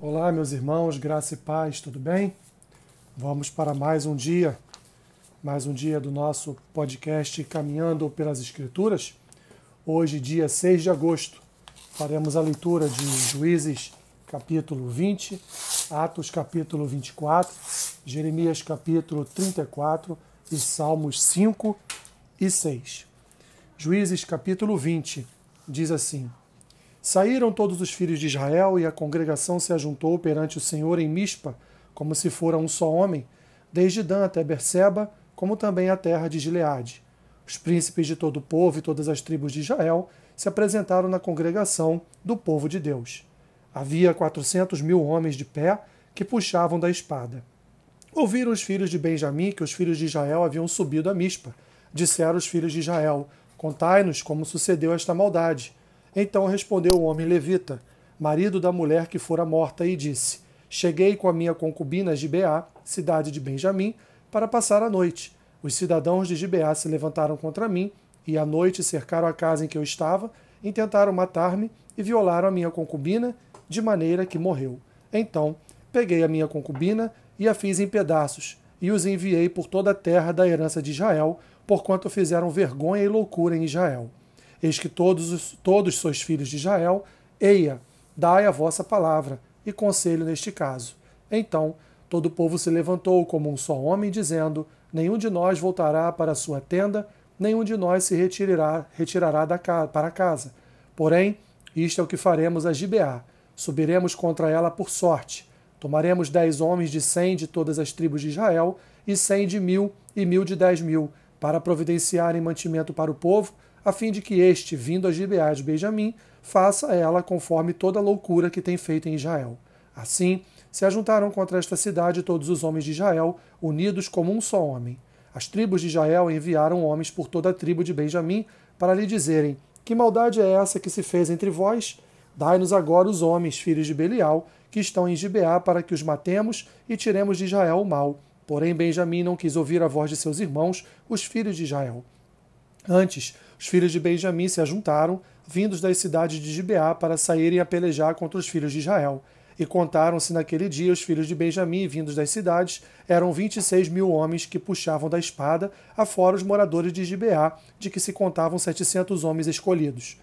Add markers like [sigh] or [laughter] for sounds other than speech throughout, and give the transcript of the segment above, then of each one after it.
Olá, meus irmãos, graça e paz, tudo bem? Vamos para mais um dia, mais um dia do nosso podcast Caminhando pelas Escrituras. Hoje, dia 6 de agosto, faremos a leitura de Juízes, capítulo 20, Atos, capítulo 24, Jeremias, capítulo 34 e Salmos 5 e 6. Juízes, capítulo 20, diz assim. Saíram todos os filhos de Israel, e a congregação se ajuntou perante o Senhor em Mispa, como se fora um só homem, desde Dan até Berseba, como também a terra de Gileade. Os príncipes de todo o povo e todas as tribos de Israel se apresentaram na congregação do povo de Deus. Havia quatrocentos mil homens de pé que puxavam da espada. Ouviram os filhos de Benjamim que os filhos de Israel haviam subido a Mispa. Disseram os filhos de Israel: Contai-nos como sucedeu esta maldade. Então respondeu o homem levita, marido da mulher que fora morta, e disse: Cheguei com a minha concubina Gibeá, cidade de Benjamim, para passar a noite. Os cidadãos de Gibeá se levantaram contra mim e à noite cercaram a casa em que eu estava, intentaram matar-me e violaram a minha concubina, de maneira que morreu. Então peguei a minha concubina e a fiz em pedaços, e os enviei por toda a terra da herança de Israel, porquanto fizeram vergonha e loucura em Israel. Eis que todos, todos sois filhos de Israel, eia, dai a vossa palavra e conselho neste caso. Então todo o povo se levantou como um só homem, dizendo: Nenhum de nós voltará para a sua tenda, nenhum de nós se retirará, retirará da, para casa. Porém, isto é o que faremos a Gibeá: subiremos contra ela por sorte. Tomaremos dez homens de cem de todas as tribos de Israel, e cem de mil e mil de dez mil, para providenciarem mantimento para o povo a fim de que este, vindo a Gibeá de Benjamim, faça ela conforme toda loucura que tem feito em Israel. Assim, se ajuntaram contra esta cidade todos os homens de Israel, unidos como um só homem. As tribos de Israel enviaram homens por toda a tribo de Benjamim para lhe dizerem: Que maldade é essa que se fez entre vós? Dai-nos agora os homens, filhos de Belial, que estão em Gibeá, para que os matemos e tiremos de Israel o mal. Porém, Benjamim não quis ouvir a voz de seus irmãos, os filhos de Israel. Antes, os filhos de Benjamim se ajuntaram, vindos das cidades de Gibeá, para saírem a pelejar contra os filhos de Israel. E contaram-se naquele dia os filhos de Benjamim, vindos das cidades, eram vinte e seis mil homens que puxavam da espada, afora os moradores de Gibeá, de que se contavam setecentos homens escolhidos.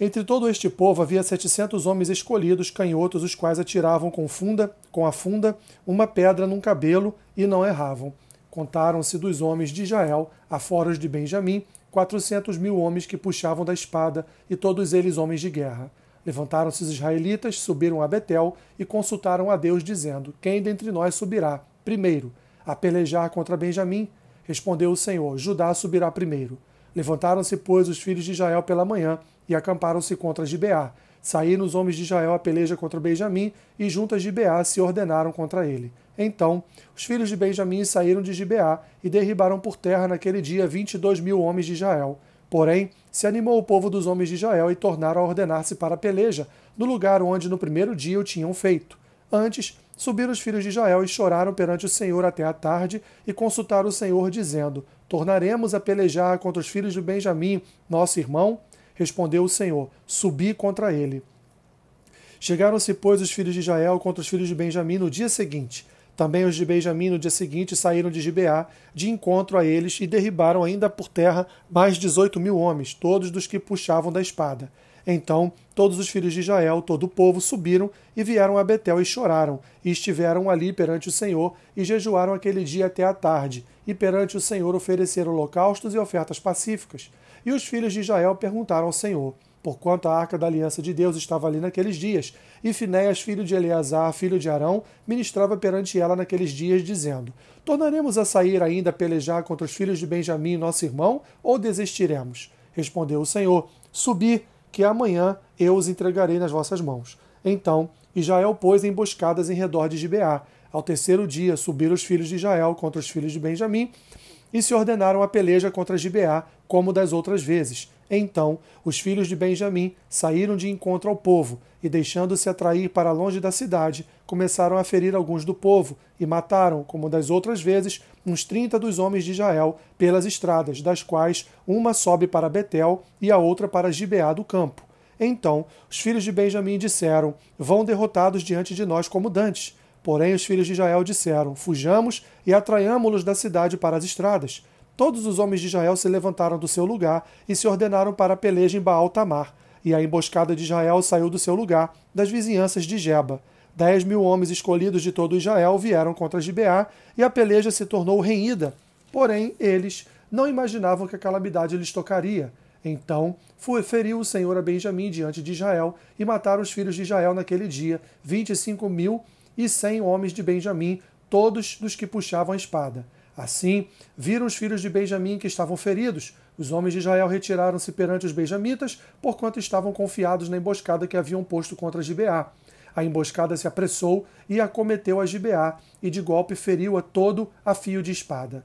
Entre todo este povo havia setecentos homens escolhidos, canhotos, os quais atiravam com funda, com a funda, uma pedra num cabelo e não erravam. Contaram-se dos homens de Israel, afora os de Benjamim, quatrocentos mil homens que puxavam da espada, e todos eles homens de guerra. Levantaram-se os israelitas, subiram a Betel e consultaram a Deus, dizendo: Quem dentre nós subirá? Primeiro, a pelejar contra Benjamim? Respondeu o Senhor: Judá subirá primeiro. Levantaram-se, pois, os filhos de Israel pela manhã e acamparam-se contra Gibeá. Saíram os homens de Israel a peleja contra Benjamim e juntas Gibeá se ordenaram contra ele. Então, os filhos de Benjamim saíram de Gibeá e derribaram por terra naquele dia vinte e dois mil homens de Israel. Porém, se animou o povo dos homens de Israel e tornaram a ordenar-se para a peleja, no lugar onde no primeiro dia o tinham feito. Antes, subiram os filhos de Israel e choraram perante o Senhor até a tarde e consultaram o Senhor, dizendo: Tornaremos a pelejar contra os filhos de Benjamim, nosso irmão? Respondeu o Senhor: Subi contra ele. Chegaram-se, pois, os filhos de Israel contra os filhos de Benjamim no dia seguinte também os de Benjamim no dia seguinte saíram de Gibeá de encontro a eles e derribaram ainda por terra mais dezoito mil homens, todos dos que puxavam da espada. Então todos os filhos de Israel, todo o povo, subiram e vieram a Betel e choraram, e estiveram ali perante o Senhor, e jejuaram aquele dia até a tarde, e perante o Senhor ofereceram holocaustos e ofertas pacíficas. E os filhos de Israel perguntaram ao Senhor: porquanto a arca da aliança de Deus estava ali naqueles dias, e Finéias, filho de Eleazar, filho de Arão, ministrava perante ela naqueles dias, dizendo: Tornaremos a sair ainda a pelejar contra os filhos de Benjamim, nosso irmão, ou desistiremos? Respondeu o Senhor: Subi, que amanhã eu os entregarei nas vossas mãos. Então Israel pôs emboscadas em redor de Gibeá. Ao terceiro dia subiram os filhos de Israel contra os filhos de Benjamim e se ordenaram a peleja contra Gibeá, como das outras vezes. Então os filhos de Benjamim saíram de encontro ao povo, e deixando-se atrair para longe da cidade, começaram a ferir alguns do povo, e mataram, como das outras vezes, uns trinta dos homens de Israel, pelas estradas, das quais uma sobe para Betel e a outra para Gibeá do campo. Então os filhos de Benjamim disseram: Vão derrotados diante de nós como dantes. Porém os filhos de Israel disseram: Fujamos e atraiamo-los da cidade para as estradas. Todos os homens de Israel se levantaram do seu lugar e se ordenaram para a peleja em Baal Tamar. E a emboscada de Israel saiu do seu lugar, das vizinhanças de Geba. Dez mil homens escolhidos de todo Israel vieram contra Gibeá, e a peleja se tornou renhida. Porém, eles não imaginavam que a calamidade lhes tocaria. Então feriu o Senhor a Benjamim diante de Israel, e mataram os filhos de Israel naquele dia, vinte e cinco mil e cem homens de Benjamim, todos dos que puxavam a espada. Assim, viram os filhos de Benjamim que estavam feridos. Os homens de Israel retiraram-se perante os benjamitas, porquanto estavam confiados na emboscada que haviam posto contra Gibeá. A emboscada se apressou e acometeu a Gibeá, e de golpe feriu a todo a fio de espada.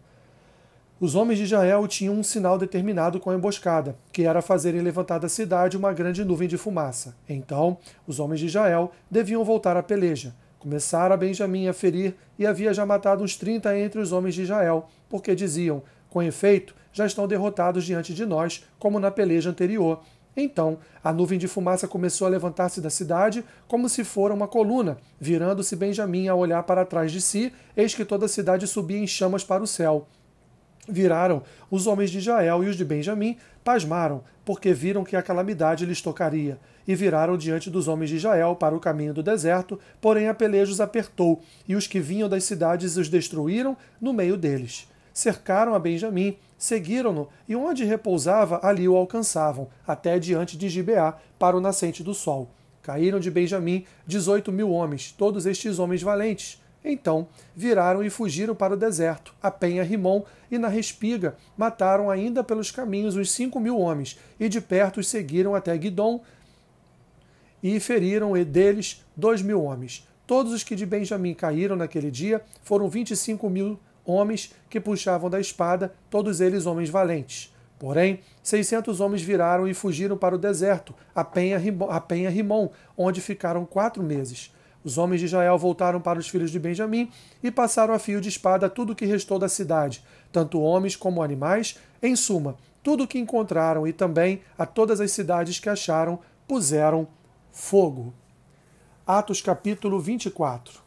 Os homens de Israel tinham um sinal determinado com a emboscada, que era fazerem levantar da cidade uma grande nuvem de fumaça. Então, os homens de Israel deviam voltar à peleja. Começara Benjamim a ferir e havia já matado uns trinta entre os homens de Israel, porque diziam: Com efeito, já estão derrotados diante de nós, como na peleja anterior. Então, a nuvem de fumaça começou a levantar-se da cidade, como se fora uma coluna. Virando-se Benjamim a olhar para trás de si, eis que toda a cidade subia em chamas para o céu. Viraram os homens de Israel e os de Benjamim, pasmaram, porque viram que a calamidade lhes tocaria, e viraram diante dos homens de Israel para o caminho do deserto, porém a peleja os apertou, e os que vinham das cidades os destruíram no meio deles. Cercaram a Benjamim, seguiram-no, e onde repousava, ali o alcançavam, até diante de Gibeá, para o nascente do sol. Caíram de Benjamim dezoito mil homens, todos estes homens valentes. Então viraram e fugiram para o deserto, a Penha Rimon, e na respiga mataram ainda pelos caminhos uns cinco mil homens, e de perto os seguiram até Guidom, e feriram deles dois mil homens. Todos os que de Benjamim caíram naquele dia foram vinte e cinco mil homens que puxavam da espada, todos eles homens valentes. Porém, seiscentos homens viraram e fugiram para o deserto, a Penha Rimon, onde ficaram quatro meses. Os homens de Israel voltaram para os filhos de Benjamim e passaram a fio de espada tudo o que restou da cidade, tanto homens como animais, em suma, tudo o que encontraram e também a todas as cidades que acharam, puseram fogo. Atos capítulo 24.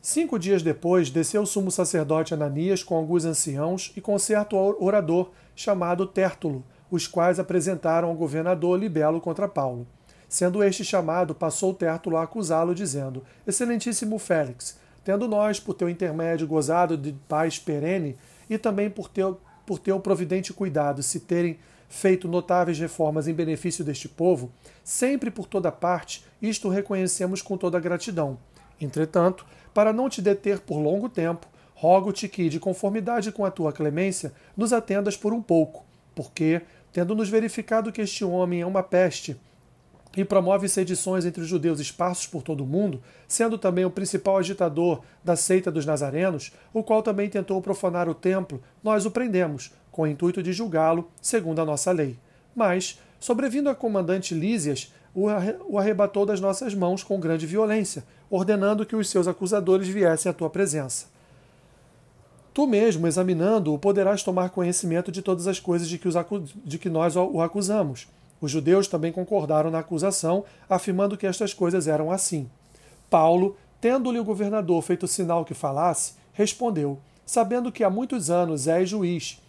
Cinco dias depois, desceu o sumo sacerdote Ananias com alguns anciãos e com certo orador chamado Tértulo, os quais apresentaram ao governador Libelo contra Paulo. Sendo este chamado, passou Tértulo a acusá-lo, dizendo: Excelentíssimo Félix, tendo nós, por teu intermédio, gozado de paz perene, e também por teu, por teu providente cuidado, se terem feito notáveis reformas em benefício deste povo, sempre por toda parte, isto reconhecemos com toda gratidão. Entretanto, para não te deter por longo tempo, rogo-te que, de conformidade com a tua clemência, nos atendas por um pouco, porque, tendo-nos verificado que este homem é uma peste, e promove sedições entre os judeus esparsos por todo o mundo, sendo também o principal agitador da seita dos nazarenos, o qual também tentou profanar o templo, nós o prendemos, com o intuito de julgá-lo, segundo a nossa lei. Mas, sobrevindo a comandante Lísias, o arrebatou das nossas mãos com grande violência, ordenando que os seus acusadores viessem à tua presença. Tu mesmo, examinando-o, poderás tomar conhecimento de todas as coisas de que, de que nós o acusamos os judeus também concordaram na acusação, afirmando que estas coisas eram assim. Paulo, tendo-lhe o governador feito sinal que falasse, respondeu: Sabendo que há muitos anos és juiz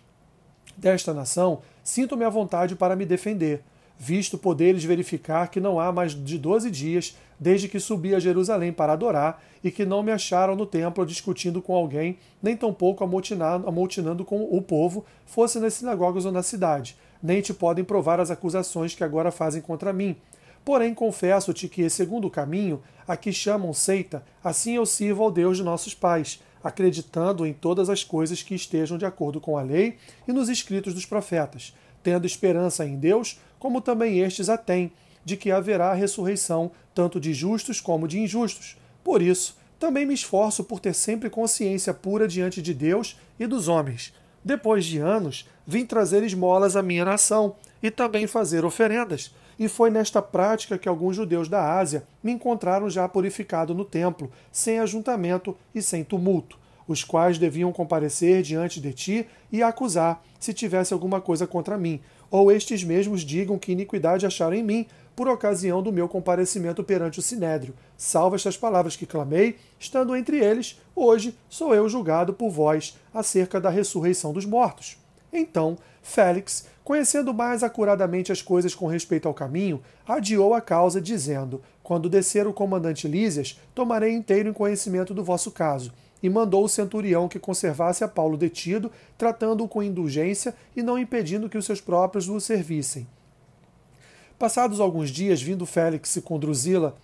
desta nação, sinto-me à vontade para me defender, visto poderes verificar que não há mais de doze dias desde que subi a Jerusalém para adorar e que não me acharam no templo discutindo com alguém, nem tampouco amotinando, amotinando com o povo, fosse nas sinagogas ou na cidade nem te podem provar as acusações que agora fazem contra mim. Porém, confesso-te que, segundo o caminho, a que chamam seita, assim eu sirvo ao Deus de nossos pais, acreditando em todas as coisas que estejam de acordo com a lei e nos escritos dos profetas, tendo esperança em Deus, como também estes a têm, de que haverá ressurreição tanto de justos como de injustos. Por isso, também me esforço por ter sempre consciência pura diante de Deus e dos homens. Depois de anos, vim trazer esmolas à minha nação e também fazer oferendas. e foi nesta prática que alguns judeus da Ásia me encontraram já purificado no templo, sem ajuntamento e sem tumulto, os quais deviam comparecer diante de ti e acusar, se tivesse alguma coisa contra mim, ou estes mesmos digam que iniquidade acharam em mim, por ocasião do meu comparecimento perante o sinédrio. Salva estas palavras que clamei, estando entre eles, hoje sou eu julgado por vós acerca da ressurreição dos mortos. Então, Félix, conhecendo mais acuradamente as coisas com respeito ao caminho, adiou a causa, dizendo: Quando descer o comandante Lísias, tomarei inteiro em conhecimento do vosso caso. E mandou o centurião que conservasse a Paulo detido, tratando-o com indulgência e não impedindo que os seus próprios o servissem. Passados alguns dias, vindo Félix com Drusila,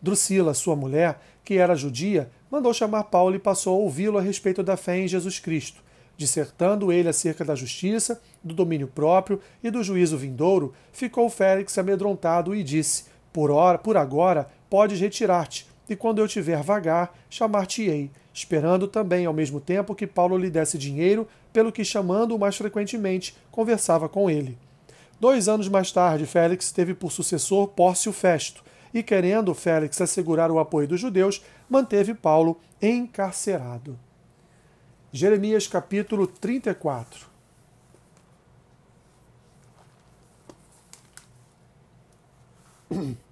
Drusila, sua mulher, que era judia, mandou chamar Paulo e passou a ouvi-lo a respeito da fé em Jesus Cristo. Dissertando ele acerca da justiça, do domínio próprio e do juízo vindouro, ficou Félix amedrontado e disse: Por hora, por agora, podes retirar-te, e quando eu tiver vagar, chamar-te-ei, esperando também ao mesmo tempo que Paulo lhe desse dinheiro, pelo que chamando-o mais frequentemente, conversava com ele. Dois anos mais tarde, Félix teve por sucessor Pórcio Festo, e querendo Félix assegurar o apoio dos judeus, manteve Paulo encarcerado. Jeremias capítulo 34 [clears throat]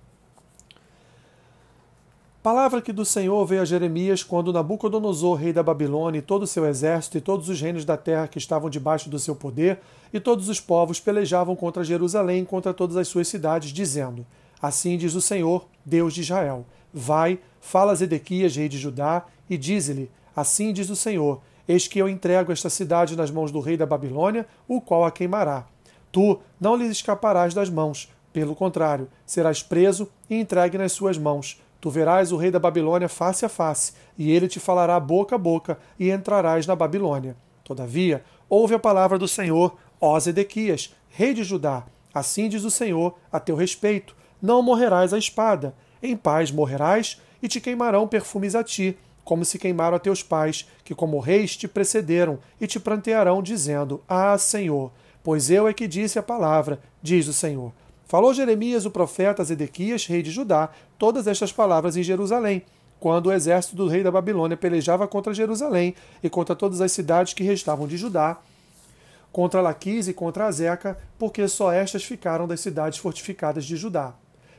Palavra que do Senhor veio a Jeremias quando Nabucodonosor, rei da Babilônia, e todo o seu exército, e todos os reinos da terra que estavam debaixo do seu poder, e todos os povos pelejavam contra Jerusalém, contra todas as suas cidades, dizendo: Assim diz o Senhor, Deus de Israel: Vai, fala a Zedequias, rei de Judá, e dize-lhe: Assim diz o Senhor: Eis que eu entrego esta cidade nas mãos do rei da Babilônia, o qual a queimará. Tu não lhe escaparás das mãos, pelo contrário, serás preso e entregue nas suas mãos Tu verás o rei da Babilônia face a face, e ele te falará boca a boca, e entrarás na Babilônia. Todavia, ouve a palavra do Senhor, ó Zedequias, rei de Judá. Assim diz o Senhor a teu respeito: Não morrerás à espada, em paz morrerás, e te queimarão perfumes a ti, como se queimaram a teus pais, que como reis te precederam, e te prantearão, dizendo: Ah, Senhor, pois eu é que disse a palavra, diz o Senhor. Falou Jeremias, o profeta Zedequias, rei de Judá, todas estas palavras em Jerusalém, quando o exército do rei da Babilônia pelejava contra Jerusalém e contra todas as cidades que restavam de Judá, contra Laquis e contra Azeca, porque só estas ficaram das cidades fortificadas de Judá.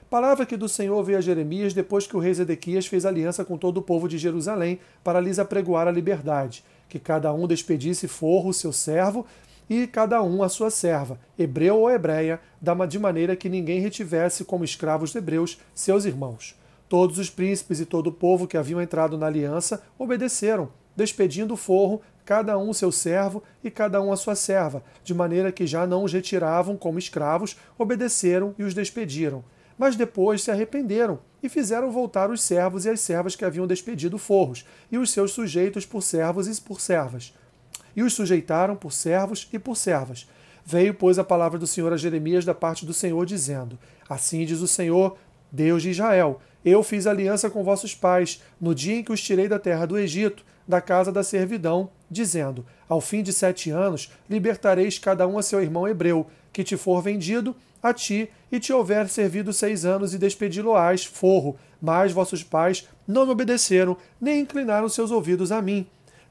Palavra que do Senhor veio a Jeremias depois que o rei Zedequias fez aliança com todo o povo de Jerusalém para lhes apregoar a liberdade, que cada um despedisse forro seu servo e cada um a sua serva, hebreu ou hebreia, de maneira que ninguém retivesse como escravos hebreus seus irmãos. Todos os príncipes e todo o povo que haviam entrado na aliança obedeceram, despedindo o forro, cada um seu servo e cada um a sua serva, de maneira que já não os retiravam como escravos, obedeceram e os despediram. Mas depois se arrependeram e fizeram voltar os servos e as servas que haviam despedido forros, e os seus sujeitos por servos e por servas e os sujeitaram por servos e por servas. Veio, pois, a palavra do Senhor a Jeremias da parte do Senhor, dizendo: Assim diz o Senhor, Deus de Israel: Eu fiz aliança com vossos pais no dia em que os tirei da terra do Egito, da casa da servidão, dizendo: Ao fim de sete anos libertareis cada um a seu irmão hebreu, que te for vendido a ti e te houver servido seis anos e despedi-lo-ás, forro. Mas vossos pais não me obedeceram, nem inclinaram seus ouvidos a mim.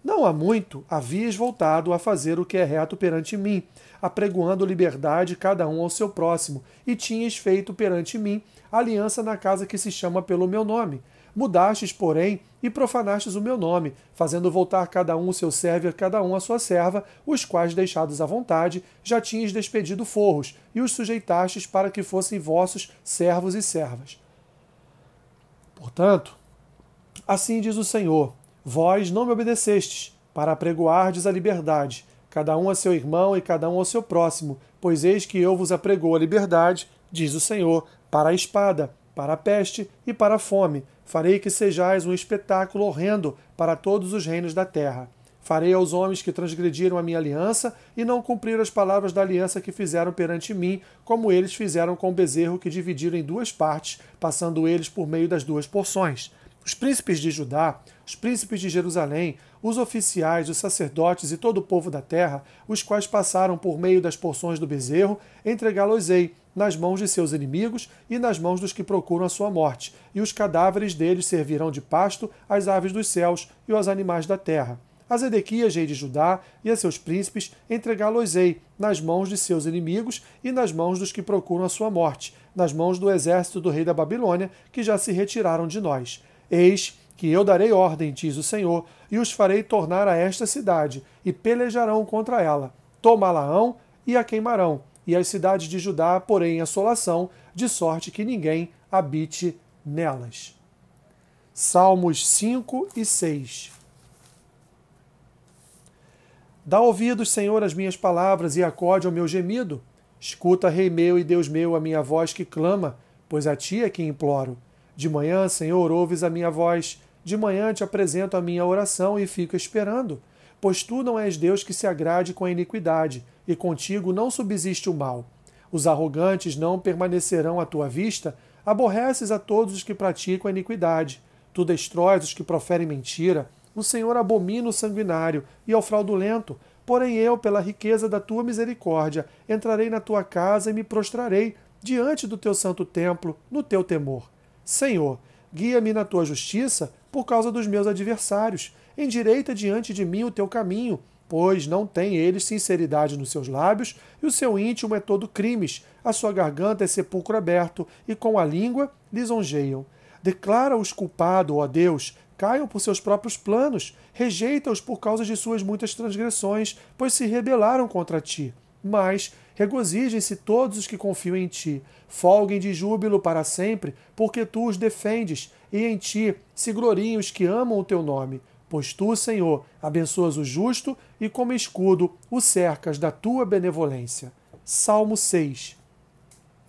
Não há muito havias voltado a fazer o que é reto perante mim, apregoando liberdade cada um ao seu próximo, e tinhas feito perante mim aliança na casa que se chama pelo meu nome. Mudastes, porém, e profanastes o meu nome, fazendo voltar cada um o seu servo e cada um a sua serva, os quais, deixados à vontade, já tinhas despedido forros, e os sujeitastes para que fossem vossos servos e servas. Portanto, assim diz o Senhor: Vós não me obedecestes, para apregoardes a liberdade, cada um a seu irmão e cada um ao seu próximo, pois eis que eu vos apregou a liberdade, diz o Senhor, para a espada, para a peste e para a fome. Farei que sejais um espetáculo horrendo para todos os reinos da terra. Farei aos homens que transgrediram a minha aliança e não cumpriram as palavras da aliança que fizeram perante mim, como eles fizeram com o bezerro que dividiram em duas partes, passando eles por meio das duas porções. Os príncipes de Judá, os príncipes de Jerusalém, os oficiais, os sacerdotes e todo o povo da terra, os quais passaram por meio das porções do bezerro, entregá-los-ei nas mãos de seus inimigos e nas mãos dos que procuram a sua morte, e os cadáveres deles servirão de pasto às aves dos céus e aos animais da terra. A Zedequias, rei de Judá, e a seus príncipes entregá-los-ei nas mãos de seus inimigos e nas mãos dos que procuram a sua morte, nas mãos do exército do rei da Babilônia, que já se retiraram de nós. Eis que eu darei ordem, diz o Senhor, e os farei tornar a esta cidade, e pelejarão contra ela. Tomá-la-ão e a queimarão, e as cidades de Judá porém assolação, de sorte que ninguém habite nelas. Salmos 5 e 6 Dá ouvidos, Senhor, às minhas palavras e acode ao meu gemido. Escuta, Rei meu e Deus meu, a minha voz que clama, pois a ti é que imploro. De manhã, Senhor, ouves a minha voz. De manhã te apresento a minha oração e fico esperando. Pois tu não és Deus que se agrade com a iniquidade, e contigo não subsiste o mal. Os arrogantes não permanecerão à tua vista, aborreces a todos os que praticam a iniquidade. Tu destróis os que proferem mentira, o Senhor abomina o sanguinário e ao fraudulento. Porém, eu, pela riqueza da tua misericórdia, entrarei na tua casa e me prostrarei diante do teu santo templo, no teu temor. Senhor, guia-me na tua justiça por causa dos meus adversários. Endireita diante de mim o teu caminho, pois não têm eles sinceridade nos seus lábios, e o seu íntimo é todo crimes. A sua garganta é sepulcro aberto, e com a língua lisonjeiam. Declara-os culpado, ó Deus, caiam por seus próprios planos, rejeita-os por causa de suas muitas transgressões, pois se rebelaram contra ti. Mas regozijem-se todos os que confiam em ti, folguem de júbilo para sempre, porque tu os defendes, e em ti se gloriem os que amam o teu nome. Pois tu, Senhor, abençoas o justo e como escudo o cercas da tua benevolência. Salmo 6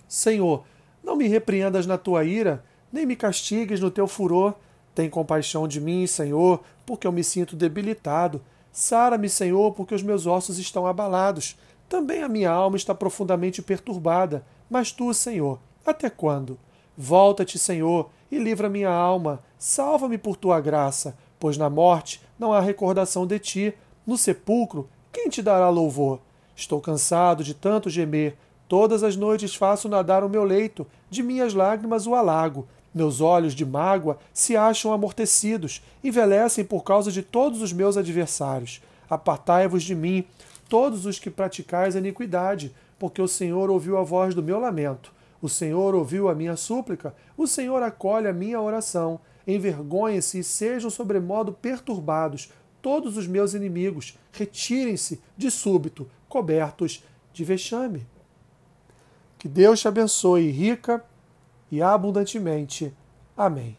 Senhor, não me repreendas na tua ira, nem me castigues no teu furor, tem compaixão de mim, Senhor, porque eu me sinto debilitado. Sara-me, Senhor, porque os meus ossos estão abalados. Também a minha alma está profundamente perturbada. Mas tu, Senhor, até quando? Volta-te, Senhor, e livra minha alma. Salva-me por tua graça, pois na morte não há recordação de ti. No sepulcro, quem te dará louvor? Estou cansado de tanto gemer. Todas as noites faço nadar o meu leito, de minhas lágrimas o alago. Meus olhos de mágoa se acham amortecidos, envelhecem por causa de todos os meus adversários. Apartai-vos de mim, todos os que praticais a iniquidade, porque o Senhor ouviu a voz do meu lamento. O Senhor ouviu a minha súplica, o Senhor acolhe a minha oração. Envergonhem-se e sejam sobremodo perturbados todos os meus inimigos, retirem-se de súbito, cobertos de vexame. Que Deus te abençoe rica e abundantemente. Amém.